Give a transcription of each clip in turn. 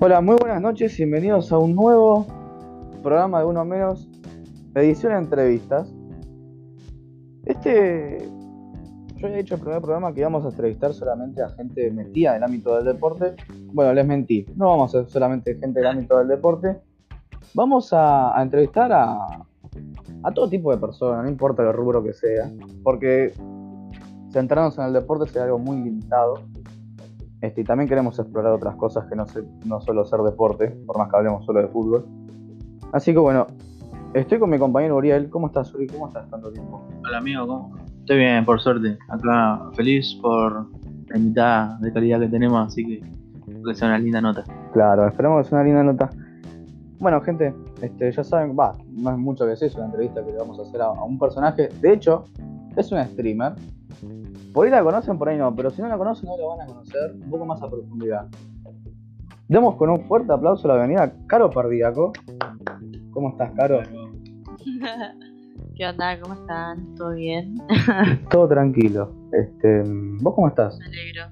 Hola, muy buenas noches, bienvenidos a un nuevo programa de Uno Menos, edición de entrevistas. Este, yo había dicho el primer programa que íbamos a entrevistar solamente a gente metida en el ámbito del deporte. Bueno, les mentí, no vamos a ser solamente gente del ámbito del deporte. Vamos a, entrevistar a, todo tipo de personas, no importa el rubro que sea, porque centrarnos en el deporte sería algo muy limitado este, y también queremos explorar otras cosas que no, se, no solo ser deporte, por más que hablemos solo de fútbol. Así que bueno, estoy con mi compañero Uriel. ¿Cómo estás, Uri? ¿Cómo estás tanto tiempo? Hola amigo, ¿cómo? Estoy bien, por suerte. Acá feliz por la invitada de calidad que tenemos, así que que sea una linda nota. Claro, esperamos que sea una linda nota. Bueno, gente, este, ya saben, va, no es mucho que es eso, una entrevista que le vamos a hacer a, a un personaje. De hecho, es un streamer. Por ahí la conocen, por ahí no, pero si no la conocen, no la van a conocer un poco más a profundidad. Demos con un fuerte aplauso a la avenida Caro Pardíaco. ¿Cómo estás, Caro? ¿Qué onda? ¿Cómo están? ¿Todo bien? Todo tranquilo. Este, ¿Vos cómo estás? Me alegro.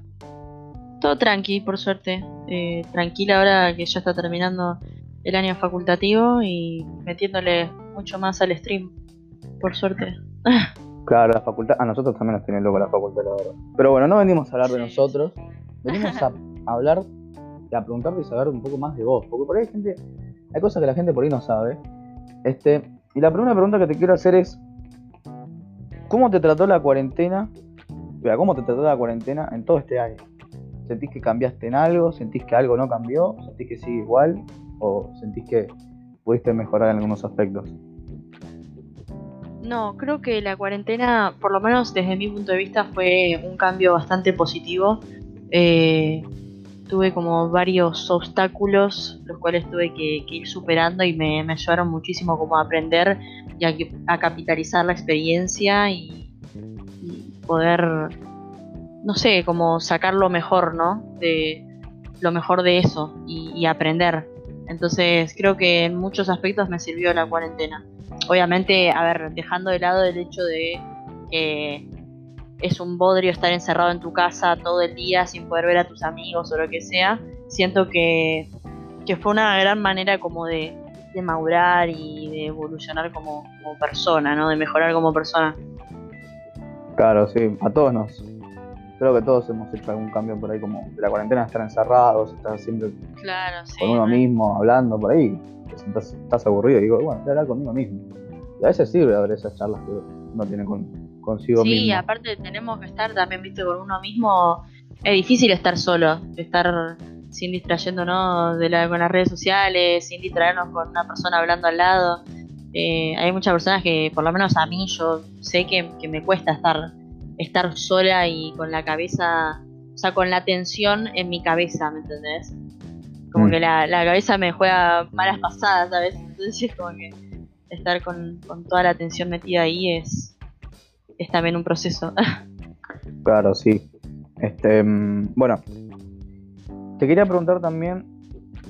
Todo tranqui, por suerte. Eh, tranquila ahora que ya está terminando el año facultativo y metiéndole mucho más al stream, por suerte. Claro, la facultad. A nosotros también nos tiene loco la facultad, la verdad. Pero bueno, no venimos a hablar de nosotros. Venimos a hablar, a preguntarte y saber un poco más de vos. Porque por ahí hay gente. Hay cosas que la gente por ahí no sabe. Este. Y la primera pregunta que te quiero hacer es. ¿Cómo te trató la cuarentena? Mira, ¿cómo te trató la cuarentena en todo este año? ¿Sentís que cambiaste en algo? ¿Sentís que algo no cambió? ¿Sentís que sigue igual? ¿O sentís que pudiste mejorar en algunos aspectos? No, creo que la cuarentena, por lo menos desde mi punto de vista, fue un cambio bastante positivo. Eh, tuve como varios obstáculos, los cuales tuve que, ir superando y me, ayudaron muchísimo como a aprender y a, a capitalizar la experiencia y, poder, no sé, como sacar lo mejor, ¿no? De lo mejor de eso y aprender. Entonces creo que en muchos aspectos me sirvió la cuarentena obviamente, a ver, dejando de lado el hecho de que es un bodrio estar encerrado en tu casa todo el día sin poder ver a tus amigos o lo que sea, siento que, que fue una gran manera como de, de madurar y de evolucionar como, como persona, ¿no? De mejorar como persona. Claro, sí, a todos nos. Creo que todos hemos hecho algún cambio por ahí, como de la cuarentena, estar encerrados, estar siempre Claro, sí. con uno mismo, hablando por ahí. Estás aburrido y digo, bueno, voy a hablar conmigo mismo. Y a veces sirve haber esas charlas que uno tiene con, consigo Sí, mismo. aparte tenemos que estar también, viste, con uno mismo. Es difícil estar solo, estar sin distrayéndonos de la, con las redes sociales, sin distraernos con una persona hablando al lado. Eh, hay muchas personas que, por lo menos a mí, yo sé que, que me cuesta estar, estar sola y con la cabeza, o sea, con la atención en mi cabeza, ¿me entendés? Como Mm. que la, la cabeza me juega malas pasadas, ¿sabes? Entonces es como que estar con, con toda la atención metida ahí es, es también un proceso. Claro, sí. Este, mm, bueno, te quería preguntar también,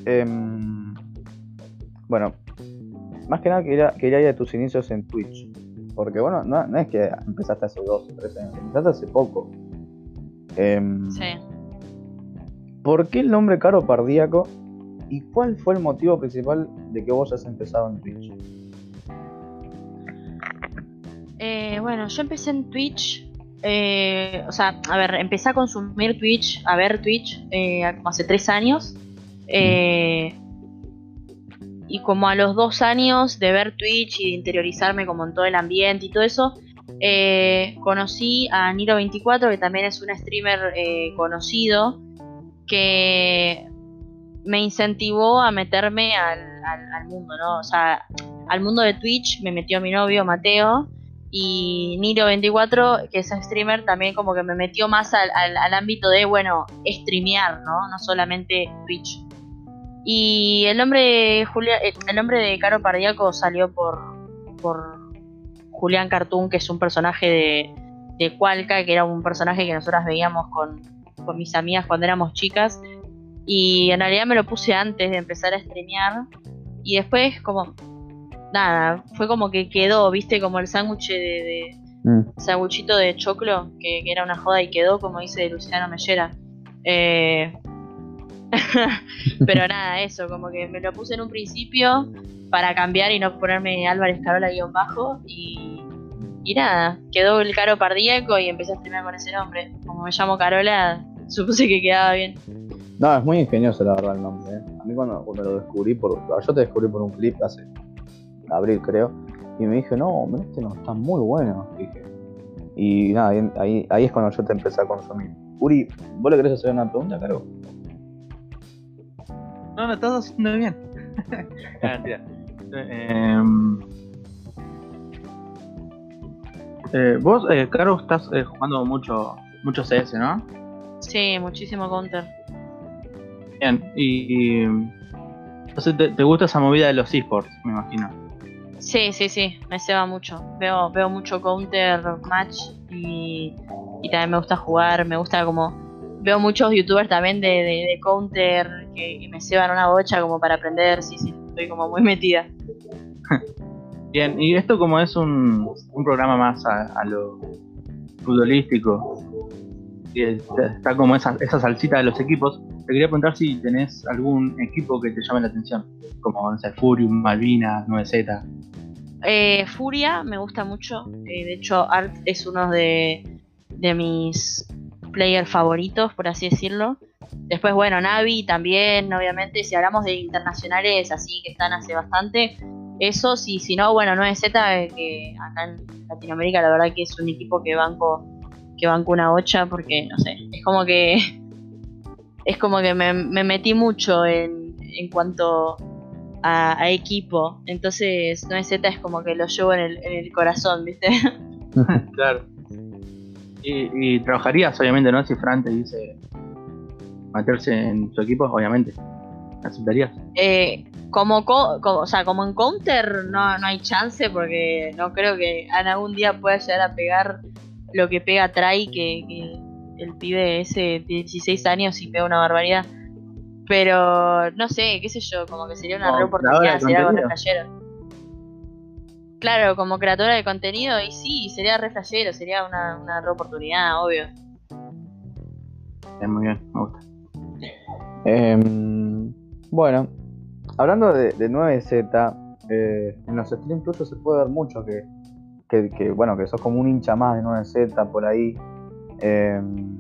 em, bueno, más que nada quería, quería ir a tus inicios en Twitch, porque bueno, no, no es que empezaste hace dos o tres años, empezaste hace poco. Em, sí. ¿Por qué el nombre Caro Pardíaco? ¿Y cuál fue el motivo principal de que vos hayas empezado en Twitch? Eh, bueno, yo empecé en Twitch. eh, o sea, a ver, empecé a consumir Twitch, a ver Twitch, eh, como hace tres años. eh, y como a los dos años de ver Twitch y de interiorizarme como en todo el ambiente y todo eso, eh, conocí a Niro24, que también es un streamer eh, conocido, que me incentivó a meterme al, mundo, ¿no? O sea, al mundo de Twitch me metió mi novio Mateo y Niro24, que es streamer, también como que me metió más al- al ámbito de, bueno, streamear, ¿no? No solamente Twitch. Y el nombre de Julia, el el nombre de Caro Pardíaco salió por, por Julián Cartoon, que es un personaje de, de Cualca, que era un personaje que nosotras veíamos con, con mis amigas cuando éramos chicas. Y en realidad me lo puse antes de empezar a streamear. Y después, como. Nada, fue como que quedó, viste, como el sándwich de, de Mm, sanguchito de choclo, que, que era una joda y quedó, como dice Luciano Mellera. Eh, Pero nada, eso, como que me lo puse en un principio para cambiar y no ponerme Álvarez Carola guion bajo y, y nada, quedó el caro pardíaco y empecé a streamear con ese nombre. Como me llamo Carola, supuse que quedaba bien. No, es muy ingenioso la verdad el nombre. ¿eh? A mí cuando, cuando lo descubrí, por, yo te descubrí por un clip hace abril creo, y me dije, no, este no está muy bueno. Dije. Y nada, ahí, ahí es cuando yo te empecé a consumir. Uri, ¿vos le querés hacer una pregunta, Caro? No, no, estás haciendo bien. Mentira. Em, eh, vos, eh, Caro, estás eh, jugando mucho, mucho CS, ¿no? Sí, muchísimo counter. Bien, y, y entonces te, te gusta esa movida de los esports, me imagino. Sí, sí, sí, me ceba mucho. Veo, veo mucho counter match y, y también me gusta jugar, me gusta como... Veo muchos youtubers también de, de, de counter que, que me ceban una bocha como para aprender, sí, sí, estoy como muy metida. Bien, y esto como es un, un programa más a, a lo futbolístico, y está está como esa, esa salsita de los equipos, te quería preguntar si tenés algún equipo que te llame la atención, como no sé, Furium, Malvinas, 9Z. Eh, Furia me gusta mucho, eh, de hecho Art es uno de, de mis players favoritos, por así decirlo. Después, bueno, Navi también, obviamente, si hablamos de internacionales así que están hace bastante, eso sí, si no, bueno, 9Z, eh, que acá en Latinoamérica la verdad que es un equipo que banco, que banco una ocha, porque no sé, es como que es como que me, me metí mucho en, en cuanto a, a equipo, entonces 9Z es como que lo llevo en el, en el corazón, ¿viste? claro. Y, y trabajarías, obviamente, ¿no? Si Fran te dice meterse en su equipo, obviamente. ¿Aceptarías? Eh, como, co- como, o sea, como en Counter no, no hay chance porque no creo que en algún día pueda llegar a pegar lo que pega Trai, que, que el pibe ese 16 años y pega una barbaridad. Pero no sé, qué sé yo, como que sería una Como re oportunidad, sería algo re. Claro, como creadora de contenido, y sí, sería re flashero, sería una, una re oportunidad, obvio. Es muy bien, me gusta. Em, bueno, hablando de, de 9Z, eh, en los streams tuyos se puede ver mucho que, que, que, bueno, que sos como un hincha más de 9Z por ahí. Em,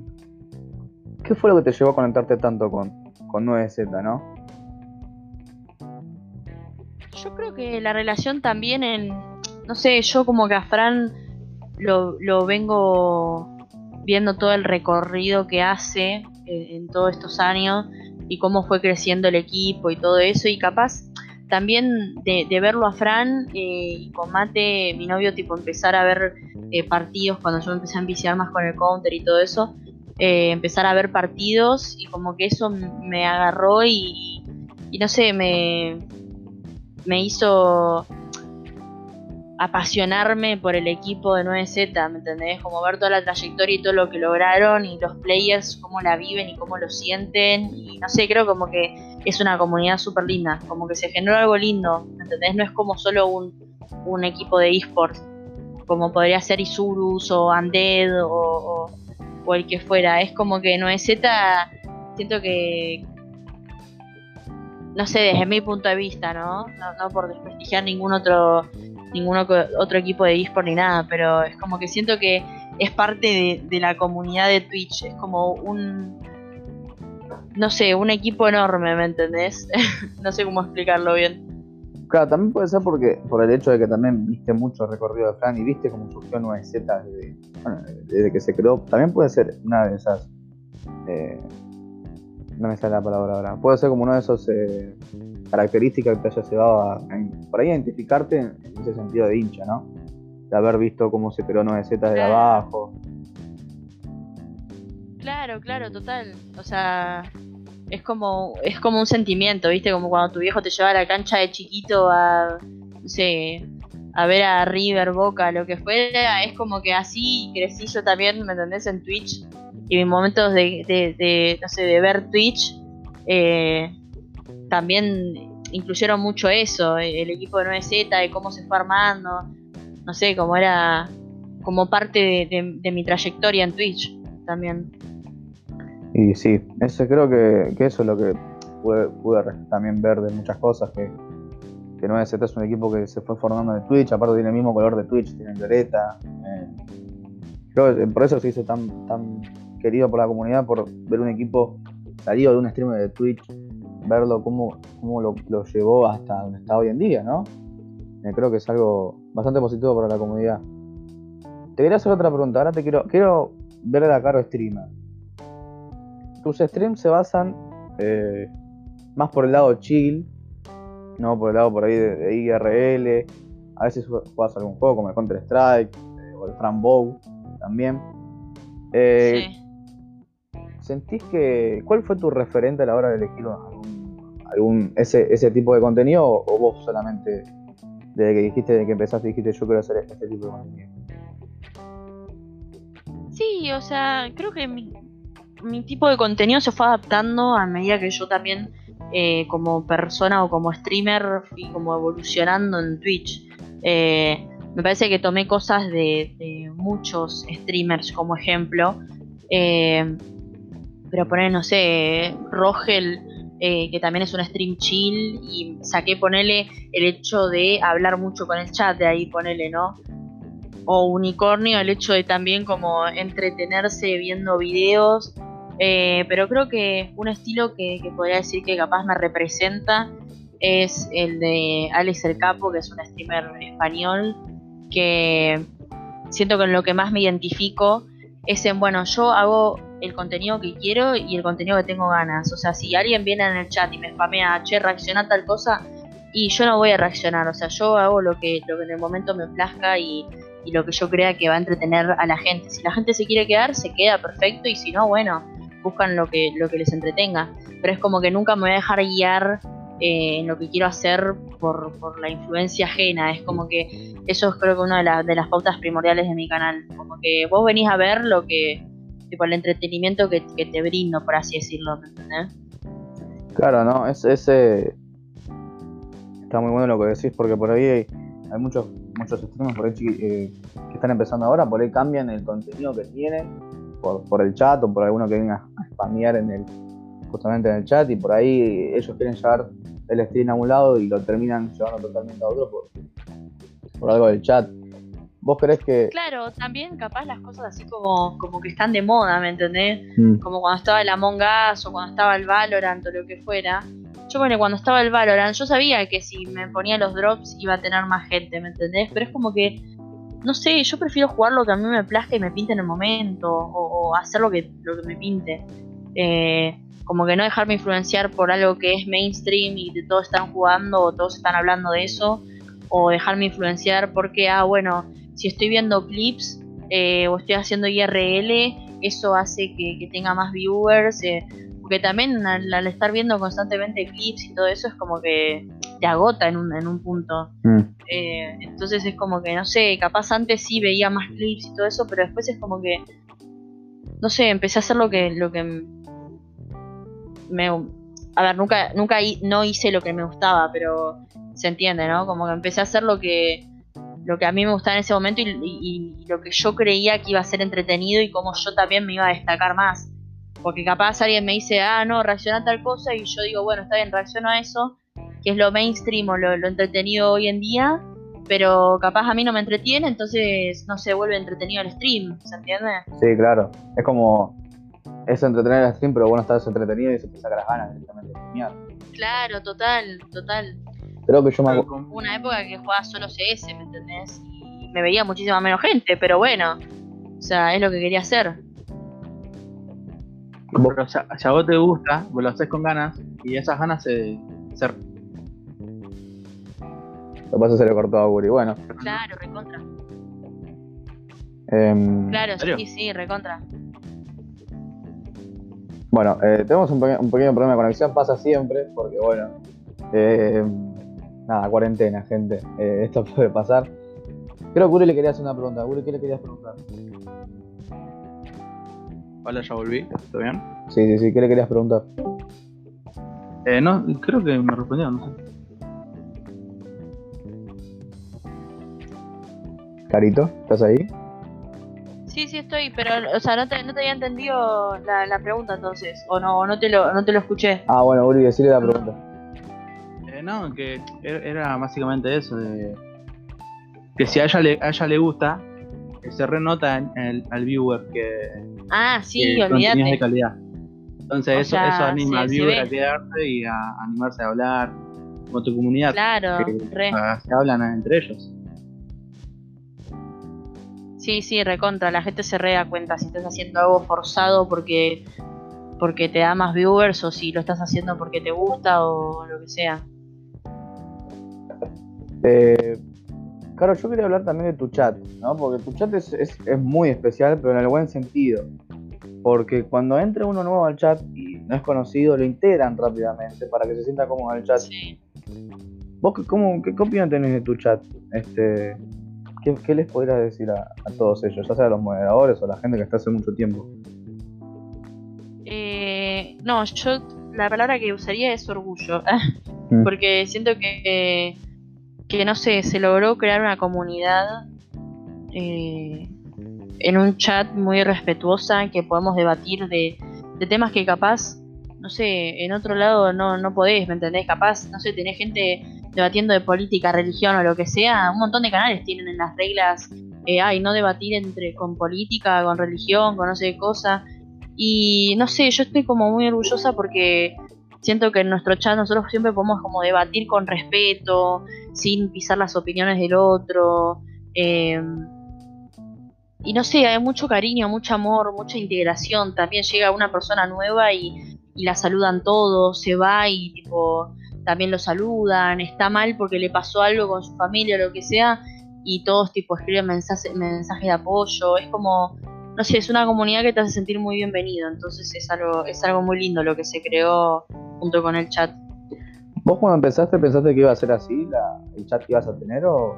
¿Qué fue lo que te llevó a conectarte tanto con, con 9Z, no? Yo creo que la relación también en. No sé, yo como que a Fran lo, lo vengo viendo todo el recorrido que hace en, todos estos años y cómo fue creciendo el equipo y todo eso. Y capaz también de, verlo a Fran eh, y con Mate, mi novio, tipo empezar a ver eh, partidos cuando yo me empecé a enviciar más con el counter y todo eso. eh, empezar a ver partidos y como que eso me agarró y no sé, me, me hizo apasionarme por el equipo de 9Z, ¿me entendés? Como ver toda la trayectoria y todo lo que lograron y los players, cómo la viven y cómo lo sienten. Y no sé, creo como que es una comunidad súper linda, como que se generó algo lindo, ¿me entendés? No es como solo un, equipo de esports, como podría ser Isurus o Undead o, o, o el que fuera. Es como que 9Z, siento que, no sé, desde mi punto de vista, ¿no? No, no por desprestigiar ningún otro ningún otro equipo de eSport ni nada, pero es como que siento que es parte de, la comunidad de Twitch, es como un, no sé, un equipo enorme, ¿me entendés? no sé cómo explicarlo bien. Claro, también puede ser porque por el hecho de que también viste mucho recorrido de Fran y viste cómo surgió 9Z desde, bueno, desde que se creó. También puede ser una de esas. eh, no me sale la palabra ahora. Puede ser como una de esas eh, características que te haya llevado a, a- por ahí a identificarte en, ese sentido de hincha, ¿no? De haber visto cómo se creó 9Z desde Claro. abajo. Claro, claro, total. O sea, es como, es como un sentimiento, ¿viste? Como cuando tu viejo te lleva a la cancha de chiquito a, no sé, a ver a River, Boca, lo que fuera. Es como que así crecí yo también, ¿me entendés? En Twitch. Y mis momentos de, no sé, de ver Twitch eh, también incluyeron mucho eso, eh, el equipo de 9Z, de cómo se fue armando. No sé, cómo era como parte de, mi trayectoria en Twitch también. Y sí, ese creo que, que eso es lo que pude, pude también ver de muchas cosas, que, que 9Z es un equipo que se fue formando en Twitch, aparte tiene el mismo color de Twitch, tiene violeta. Eh, creo que por eso se hizo tan, tan querido por la comunidad, por ver un equipo salido de un streamer de Twitch, verlo cómo, cómo lo, llevó hasta donde está hoy en día, ¿no? Eh, creo que es algo bastante positivo para la comunidad. Te quería hacer otra pregunta, ahora te quiero, quiero ver a la cara streamer. Tus streams se basan eh, más por el lado chill, no por el lado por ahí de, IRL. A veces juegas algún juego como el Counter Strike eh, o el Fran Bow también. sí. ¿Sentís que. ¿Cuál fue tu referente a la hora de elegir algún, ese, ese tipo de contenido o vos solamente desde que dijiste, desde que empezaste, dijiste yo quiero hacer este tipo de contenido? Sí, o sea, creo que mi, tipo de contenido se fue adaptando a medida que yo también, eh, como persona o como streamer, fui como evolucionando en Twitch. Eh, me parece que tomé cosas de, muchos streamers como ejemplo. Eh, pero poner, no sé, Rogel eh, que también es un stream chill, y saqué ponerle el hecho de hablar mucho con el chat, de ahí ponerle, ¿no? O Unicornio, el hecho de también como entretenerse viendo videos, eh, pero creo que un estilo que, podría decir que capaz me representa es el de Alex el Capo, que es un streamer español, que siento que en lo que más me identifico es en, bueno, yo hago el contenido que quiero y el contenido que tengo ganas. O sea, si alguien viene en el chat y me spamea, che, reacciona tal cosa, y yo no voy a reaccionar. O sea, yo hago lo que, lo que en el momento me plazca y, y lo que yo crea que va a entretener a la gente. Si la gente se quiere quedar, se queda perfecto, y si no, bueno, buscan lo que, lo que les entretenga. Pero es como que nunca me voy a dejar guiar eh, en lo que quiero hacer por, por, la influencia ajena. Es como que eso es creo que una de, de las pautas primordiales de mi canal. Como que vos venís a ver lo que tipo el entretenimiento que, te brindo, por así decirlo, ¿me entendés? Claro, no, es, ese está muy bueno lo que decís, porque por ahí hay, muchos muchos streamers por ahí eh, que están empezando ahora, por ahí cambian el contenido que tienen por, por el chat o por alguno que venga a spamear en el justamente en el chat y por ahí ellos quieren llevar el stream a un lado y lo terminan llevando totalmente a otro por, por algo del chat. ¿Vos crees que.? Claro, también capaz las cosas así como, como que están de moda, ¿me entendés? Mm. Como cuando estaba el Among Us o cuando estaba el Valorant o lo que fuera. Yo, bueno, cuando estaba el Valorant, yo sabía que si me ponía los drops iba a tener más gente, ¿me entendés? Pero es como que. No sé, yo prefiero jugar lo que a mí me plazca y me pinte en el momento. O, hacer lo que, lo que me pinte. Eh, como que no dejarme influenciar por algo que es mainstream y de todos están jugando o todos están hablando de eso. O dejarme influenciar porque, ah, bueno si estoy viendo clips eh, o estoy haciendo IRL, eso hace que, tenga más viewers. Eh, porque también al, estar viendo constantemente clips y todo eso es como que te agota en un, en un punto. Mm. Eh, entonces es como que, no sé, capaz antes sí veía más clips y todo eso, pero después es como que, no sé, empecé a hacer lo que, lo que me... A ver, nunca, nunca no hice lo que me gustaba, pero se entiende, ¿no? Como que empecé a hacer lo que lo que a mí me gustaba en ese momento y, lo que yo creía que iba a ser entretenido y cómo yo también me iba a destacar más. Porque capaz alguien me dice, ah, no, reacciona a tal cosa y yo digo, bueno, está bien, reacciono a eso, que es lo mainstream o lo, entretenido hoy en día, pero capaz a mí no me entretiene, entonces no se vuelve entretenido el stream, ¿se entiende? Sí, claro. Es como, es entretener el stream, pero bueno, estás entretenido y se te saca las ganas directamente de Claro, total, total. Creo que yo me Una época que jugaba solo CS, ¿me entendés? Y me veía muchísima menos gente, pero bueno. O sea, es lo que quería hacer. Pero si a vos te gusta, vos lo haces con ganas y esas ganas se. se... Lo pasa se le cortó a Guri. Bueno. Claro, recontra. Eh, claro, sí, sí, recontra. Bueno, eh, tenemos un, un, pequeño problema de conexión, pasa siempre, porque bueno, eh, nada, cuarentena, gente. Eh, esto puede pasar. Creo que Uri le quería hacer una pregunta. Uri, ¿qué le querías preguntar? Hola, ya volví. ¿Todo bien? Sí, sí, sí. ¿Qué le querías preguntar? Eh, no, creo que me respondió, no sé. Carito, ¿estás ahí? Sí, sí estoy, pero, o sea, no te, no te había entendido la, la pregunta entonces, o no, no te lo, no te lo escuché. Ah, bueno, Uri, decirle la pregunta. Eh, no, que er- era básicamente eso, de que si a ella le, a ella le gusta, que se renota en el, al viewer que, Ah, sí, es de olvídate. calidad. Entonces O eso, sea, eso anima al viewer a quedarse y a animarse a hablar con tu comunidad. Claro, que, re. ah, se hablan entre ellos. Sí, sí, recontra. La gente se re da cuenta si estás haciendo algo forzado porque porque te da más viewers o si lo estás haciendo porque te gusta o lo que sea. Eh, claro, yo quería hablar también de tu chat, ¿no? Porque tu chat es, es, es muy especial, pero en el buen sentido. Porque cuando entra uno nuevo al chat y no es conocido, lo integran rápidamente para que se sienta cómodo en el chat. Sí. ¿Vos qué, cómo, qué, qué opinión tenés de tu chat? Este, ¿qué, qué les podrías decir a, a todos ellos? Ya sea a los moderadores o a la gente que está hace mucho tiempo. Eh, no, yo la palabra que usaría es orgullo. Mm. porque siento que, que no sé, se logró crear una comunidad eh, en un chat muy respetuosa que podemos debatir de, de temas que capaz, no sé, en otro lado no, no podés, ¿me entendés? Capaz, no sé, tenés gente debatiendo de política, religión o lo que sea, un montón de canales tienen en las reglas, eh, ay, no debatir entre con política, con religión, con no sé qué cosa. Y no sé, yo estoy como muy orgullosa porque siento que en nuestro chat nosotros siempre podemos como debatir con respeto, sin pisar las opiniones del otro. eh, y no sé, hay mucho cariño, mucho amor, mucha integración. También llega una persona nueva y, y la saludan todos, se va y tipo también lo saludan, está mal porque le pasó algo con su familia o lo que sea, y todos tipo escriben mensajes mensajes de apoyo. Es como, no sé, es una comunidad que te hace sentir muy bienvenido. Entonces es algo, es algo muy lindo lo que se creó junto con el chat. ¿Vos cuando empezaste pensaste que iba a ser así el chat que ibas a tener o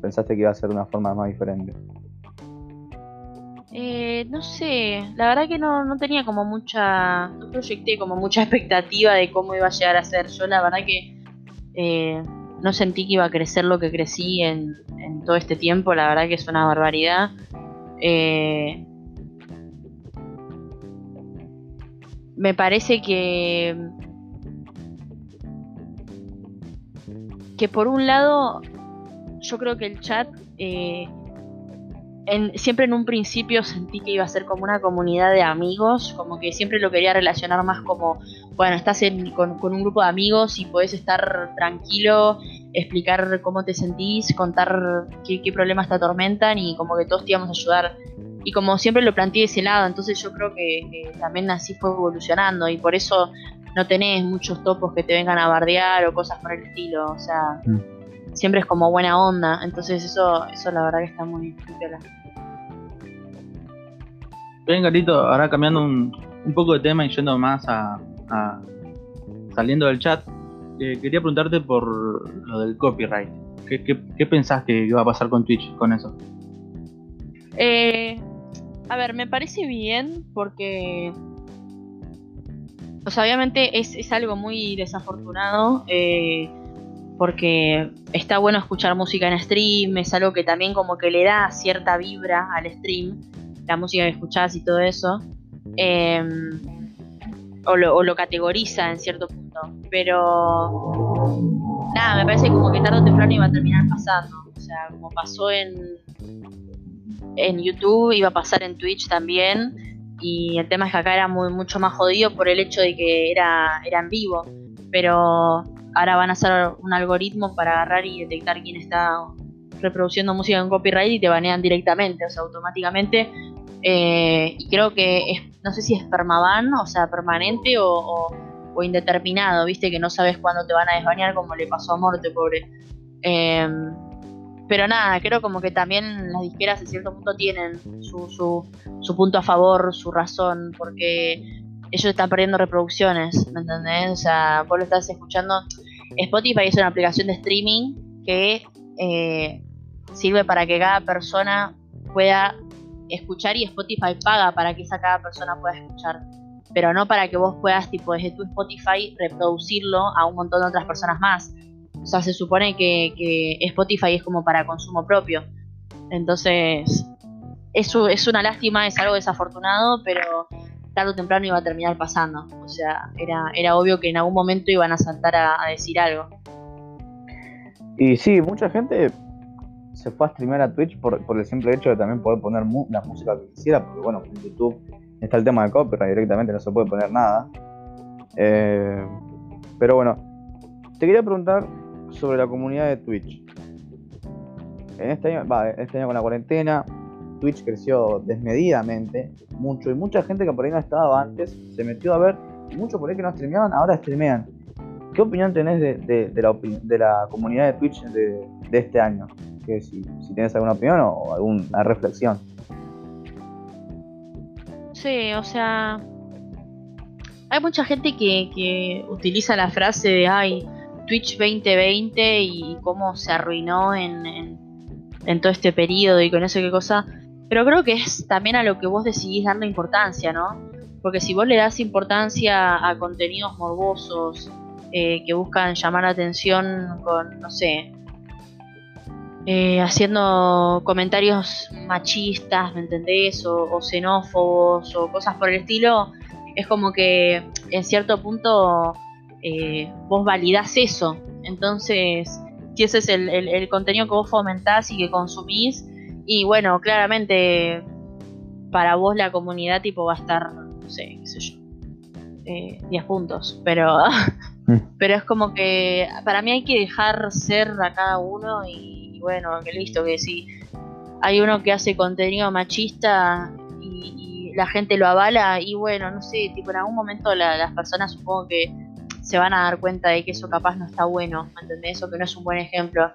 pensaste que iba a ser de una forma más diferente? Eh, no sé, la verdad que no, no tenía como mucha, no proyecté como mucha expectativa de cómo iba a llegar a ser. Yo la verdad que eh, no sentí que iba a crecer lo que crecí en, en todo este tiempo, la verdad que es una barbaridad. Eh, me parece que que por un lado yo creo que el chat eh, en- siempre en un principio sentí que iba a ser como una comunidad de amigos, como que siempre lo quería relacionar más como, bueno, estás en- con, un grupo de amigos y podés estar tranquilo, explicar cómo te sentís, contar qué, qué problemas te atormentan y como que todos te íbamos a ayudar. Y como siempre lo planteé de ese lado, entonces yo creo que, que también así fue evolucionando y por eso no tenés muchos topos que te vengan a bardear o cosas por el estilo, o sea, Mm. Siempre es como buena onda, entonces eso, eso la verdad que está muy, muy piola. Bien, Carlito, ahora cambiando un, un poco de tema y yendo más a, a- saliendo del chat, eh, quería preguntarte por lo del copyright. ¿Qué, qué, qué pensás que iba a pasar con Twitch con eso? Eh, a ver, me parece bien porque. O sea, obviamente es, es algo muy desafortunado. eh, porque está bueno escuchar música en stream. Es algo que también como que le da cierta vibra al stream. La música que escuchás y todo eso. eh, o, lo, o lo categoriza en cierto punto. Pero. Nada, me parece como que tarde o temprano iba a terminar pasando. O sea, como pasó en, en YouTube, iba a pasar en Twitch también. Y el tema es que acá era muy, mucho más jodido por el hecho de que era, era en vivo. Pero ahora van a hacer un algoritmo para agarrar y detectar quién está reproduciendo música en copyright y te banean directamente, o sea, automáticamente. Eh, y creo que es, no sé si es permaban, o sea, permanente o, indeterminado, viste, que no sabes cuándo te van a desbanear, como le pasó a Morte, pobre. Em, pero nada, creo como que también las disqueras en cierto punto tienen su, su, su punto a favor, su razón, porque ellos están perdiendo reproducciones, ¿me entendés? O sea, vos lo estás escuchando. Spotify es una aplicación de streaming que eh, sirve para que cada persona pueda escuchar y Spotify paga para que esa cada persona pueda escuchar. Pero no para que vos puedas, tipo, desde tu Spotify reproducirlo a un montón de otras personas más. O sea, se supone que, que Spotify es como para consumo propio. Entonces, es una lástima, es algo desafortunado, pero tarde o temprano iba a terminar pasando. O sea, era, era obvio que en algún momento iban a saltar a, decir algo. Y sí, mucha gente se fue a streamear a Twitch por, por el simple hecho de también poder poner la música que quisiera, porque bueno, en YouTube está el tema de copyright, directamente no se puede poner nada. Eh, pero bueno, te quería preguntar sobre la comunidad de Twitch. En este año, va, este año con la cuarentena, Twitch creció desmedidamente, mucho, y mucha gente que por ahí no estaba antes se metió a ver, y muchos por ahí que no streameaban, ahora streamean. ¿Qué opinión tenés de, la, de la, comunidad de Twitch de, este año? Que si, si tienes alguna opinión o alguna reflexión. Sí, o sea, hay mucha gente que, que utiliza la frase de, ay, Twitch 2020 y cómo se arruinó en, en, en todo este periodo y con eso qué cosa. Pero creo que es también a lo que vos decidís darle importancia, ¿no? Porque si vos le das importancia a contenidos morbosos eh, que buscan llamar la atención con, no sé, eh, haciendo comentarios machistas, ¿me entendés? O, xenófobos o cosas por el estilo, es como que en cierto punto eh, vos validás eso. Entonces, si ese es el contenido que vos fomentás y que consumís, y bueno, claramente para vos la comunidad tipo va a estar, no sé, qué sé yo, eh, 10 puntos, pero, mm. pero es como que para mí hay que dejar ser a cada uno y, bueno, que listo, que si hay uno que hace contenido machista y, la gente lo avala y bueno, no sé, tipo en algún momento las personas supongo que se van a dar cuenta de que eso capaz no está bueno, ¿me entendés? O que no es un buen ejemplo.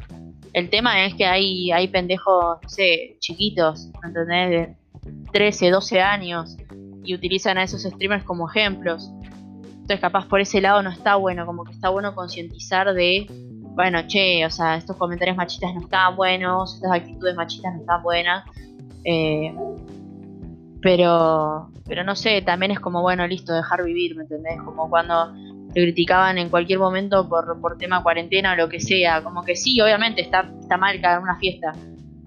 El tema es que hay, hay pendejos, no sé, chiquitos, ¿entendés? De 13, 12 años y utilizan a esos streamers como ejemplos. Entonces, capaz por ese lado no está bueno, como que está bueno concientizar de, bueno, che, o sea, estos comentarios machistas no están buenos, estas actitudes machistas no están buenas. Eh, pero, pero no sé, también es como, bueno, listo, dejar vivir, ¿me entendés? Como cuando te criticaban en cualquier momento por, por tema cuarentena o lo que sea. Como que sí, obviamente está, está mal cada una fiesta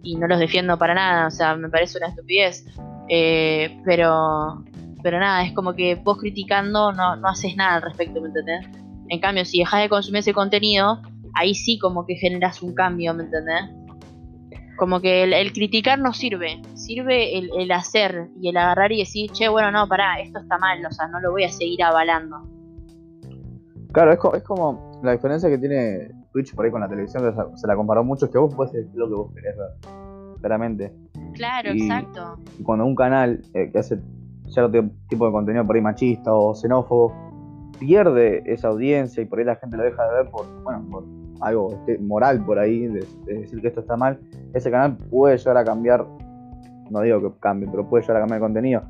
y no los defiendo para nada, o sea, me parece una estupidez. Eh, pero, pero nada, es como que vos criticando no, no haces nada al respecto, ¿me entendés? En cambio, si dejas de consumir ese contenido, ahí sí como que generas un cambio, ¿me entendés? Como que el, criticar no sirve, sirve el, el, hacer y el agarrar y decir, che, bueno, no, pará, esto está mal, o sea, no lo voy a seguir avalando. Claro, es, es como la diferencia que tiene Twitch por ahí con la televisión, que se la comparó mucho, es que vos puedes decir lo que vos querés ver, claramente. Claro, exacto. Y cuando un canal eh, que hace cierto tipo de contenido por ahí machista o xenófobo pierde esa audiencia y por ahí la gente lo deja de ver por, bueno, por algo este, moral por ahí, de, decir que esto está mal, ese canal puede llegar a cambiar, no digo que cambie, pero puede llegar a cambiar el contenido.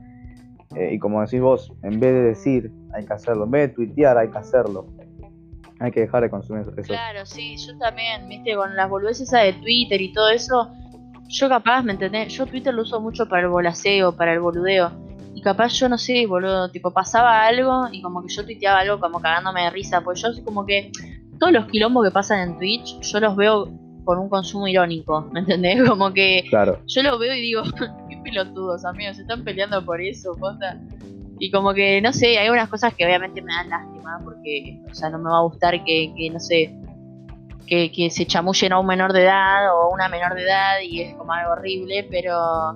Eh, y como decís vos, en vez de decir hay que hacerlo, en vez de tuitear hay que hacerlo. Hay que dejar de consumir eso. Claro, sí, yo también, viste, con las boludeces de Twitter y todo eso, yo capaz, ¿me entendés? Yo Twitter lo uso mucho para el bolaseo, para el boludeo. Y capaz yo no sé, boludo, tipo pasaba algo y como que yo tuiteaba algo como cagándome de risa, pues yo como que todos los quilombos que pasan en Twitch, yo los veo con un consumo irónico, ¿me entendés? Como que claro. yo lo veo y digo, pelotudos, amigos, se están peleando por eso. Y como que, no sé, hay unas cosas que obviamente me dan lástima, porque, o sea, no me va a gustar que, que no sé, que, que se chamullen a un menor de edad o a una menor de edad y es como algo horrible, pero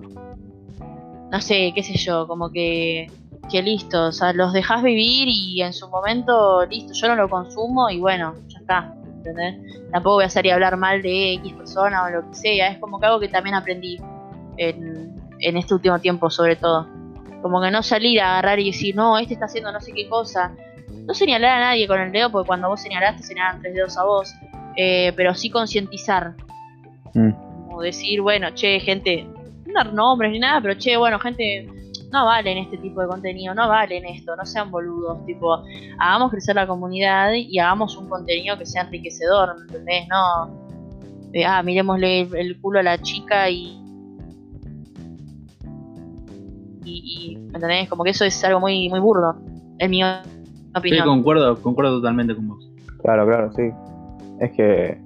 no sé, qué sé yo, como que, que listo, o sea, los dejas vivir y en su momento, listo, yo no lo consumo y bueno, ya está, ¿entendés? Tampoco voy a salir a hablar mal de X persona o lo que sea, es como que algo que también aprendí en, en este último tiempo sobre todo. Como que no salir a agarrar y decir, no, este está haciendo no sé qué cosa. No señalar a nadie con el dedo, porque cuando vos señalaste, señalan tres dedos a vos. Eh, pero sí concientizar. Mm. Como decir, bueno, che, gente, no dar nombres ni nada, pero che, bueno, gente, no valen este tipo de contenido, no valen esto, no sean boludos, tipo, hagamos crecer la comunidad y hagamos un contenido que sea enriquecedor, ¿entendés? No, ah, miremosle el culo a la chica y y, ¿me entendés? Como que eso es algo muy, muy burdo, en mi opinión. Sí, concuerdo, concuerdo totalmente con vos. Claro, claro, sí. Es que,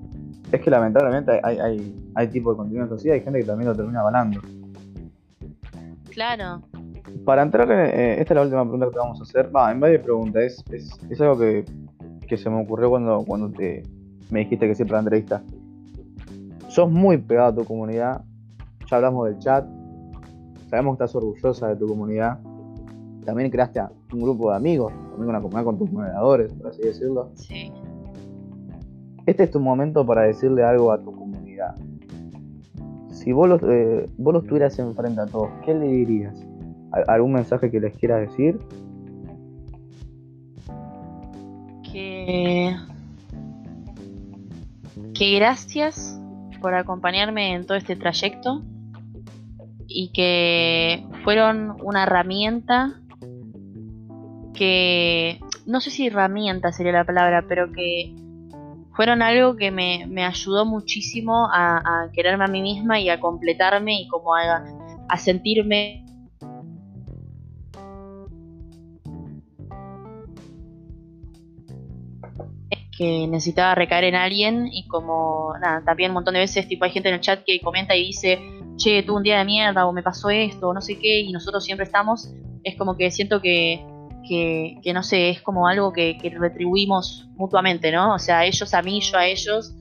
es que lamentablemente hay, hay, hay tipo de contenido así, hay gente que también lo termina avalando. Claro. Para entrar, en, eh, esta es la última pregunta que te vamos a hacer. Va, en vez de pregunta, es, es, es algo que, que se me ocurrió cuando, cuando te, me dijiste que para la entrevista. Sos muy pegado a tu comunidad. Ya hablamos del chat. Sabemos que estás orgullosa de tu comunidad. También creaste un grupo de amigos, también una comunidad con tus moderadores, por así decirlo. Sí. Este es tu momento para decirle algo a tu comunidad. Si vos los, eh, vos los tuvieras enfrente a todos, ¿qué le dirías? ¿Al- ¿Algún mensaje que les quieras decir? Que. Que gracias por acompañarme en todo este trayecto y que fueron una herramienta que. No sé si herramienta sería la palabra, pero que fueron algo que me, me ayudó muchísimo a, quererme a mí misma y a completarme y como a, a sentirme que necesitaba recaer en alguien y como nada, también un montón de veces tipo hay gente en el chat que comenta y dice, che, tuve un día de mierda o me pasó esto o no sé qué y nosotros siempre estamos, es como que siento que, que, no sé, es como algo que, que retribuimos mutuamente, ¿no? O sea, ellos a mí, yo a ellos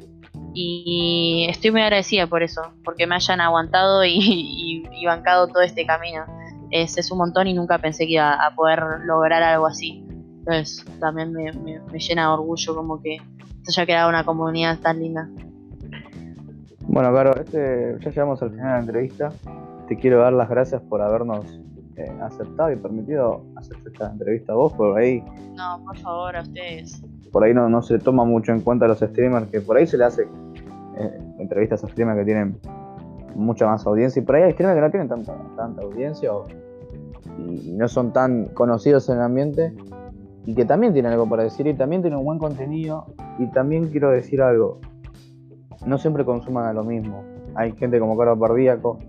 y estoy muy agradecida por eso, porque me hayan aguantado y bancado todo este camino. Es, es un montón y nunca pensé que iba a poder lograr algo así. Entonces también me, me- me llena de orgullo como que se haya creado una comunidad tan linda. Bueno, Caro, este, ya llegamos al final de la entrevista. Te quiero dar las gracias por habernos eh, aceptado y permitido hacer esta entrevista a vos. Por ahí, No, por favor, a ustedes. por ahí no, no se toma mucho en cuenta a los streamers, que por ahí se le hace eh, entrevistas a streamers que tienen mucha más audiencia. Y por ahí hay streamers que no tienen tanta, tanta audiencia o- y no son tan conocidos en el ambiente y que también tienen algo para decir y también tienen un buen contenido. Y también quiero decir algo, no siempre consuman a lo mismo. Hay gente como Caro Pardíaco,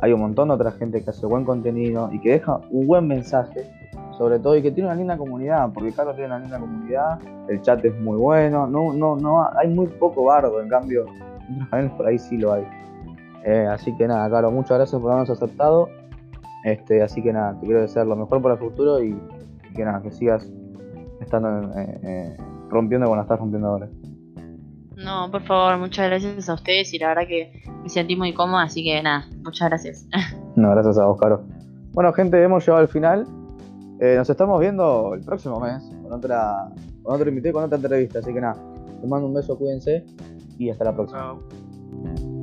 hay un montón de otra gente que hace buen contenido y que deja un buen mensaje, sobre todo, y que tiene una linda comunidad, porque Caro tiene una linda comunidad, el chat es muy bueno, no, no, no, hay muy poco bardo, en cambio, por ahí sí lo hay. Eh, así que nada, Caro, muchas gracias por habernos aceptado. Este, así que nada, te quiero desear lo mejor para el futuro y, que nada, que sigas estando eh, rompiendo como la estás rompiendo ahora. No, por favor, muchas gracias a ustedes y la verdad que me sentí muy cómoda, así que nada, muchas gracias. No, gracias a vos, Caro. Bueno, gente, hemos llegado al final. Eh, nos estamos viendo el próximo mes con otra, con otro invitado y con otra entrevista. Así que nada, les mando un beso, cuídense y hasta la próxima. Chao.